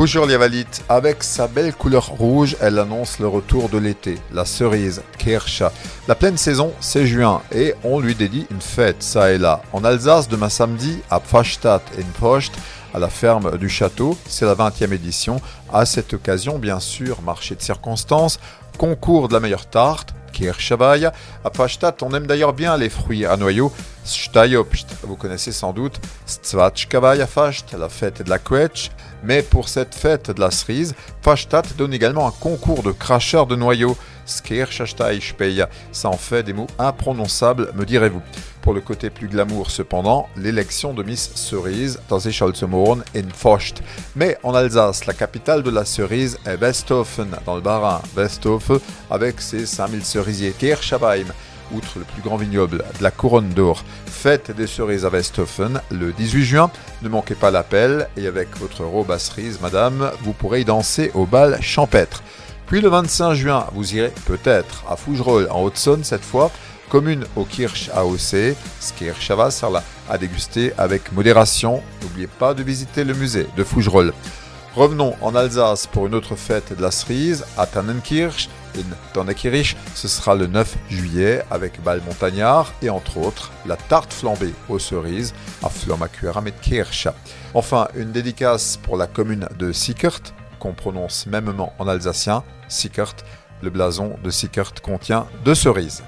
Poujour-Liavalit, avec sa belle couleur rouge, elle annonce le retour de l'été, la cerise, Kirscha. La pleine saison, c'est juin, et on lui dédie une fête, ça et là. En Alsace, demain samedi, à Pfachstadt et Post, à la ferme du château, c'est la 20e édition. À cette occasion, bien sûr, marché de circonstances, concours de la meilleure tarte, À Pfachstadt, on aime d'ailleurs bien les fruits à noyaux. Vous connaissez sans doute. Stzwatschkavaya Fasht, la fête de la quetch. Mais pour cette fête de la cerise, Pfachstadt donne également un concours de cracheurs de noyaux. Ça en fait des mots imprononçables, me direz-vous. Pour le côté plus glamour cependant, l'élection de Miss Cerise, dans Scholzemorn in Foscht. Mais en Alsace, la capitale de la cerise est Westhofen, dans le Bas-Rhin. Westhofen, avec ses 5000 cerisiers Kirschheim outre le plus grand vignoble de la couronne d'or. Fête des cerises à Westhofen le 18 juin. Ne manquez pas l'appel et avec votre robe à cerise, madame, vous pourrez y danser au bal champêtre. Puis le 25 juin, vous irez peut-être à Fougerolles en Haute-Saône cette fois, commune au Kirch AOC, Skirchavasarla, à déguster avec modération. N'oubliez pas de visiter le musée de Fougerolles. Revenons en Alsace pour une autre fête de la cerise à Tannenkirch. In Tannekirch, ce sera le 9 juillet avec bal montagnard et entre autres la tarte flambée aux cerises à Flommacuera mit. Enfin, une dédicace pour la commune de Sickert qu'on prononce mêmement en alsacien, Sickert. Le blason de Sickert contient deux cerises.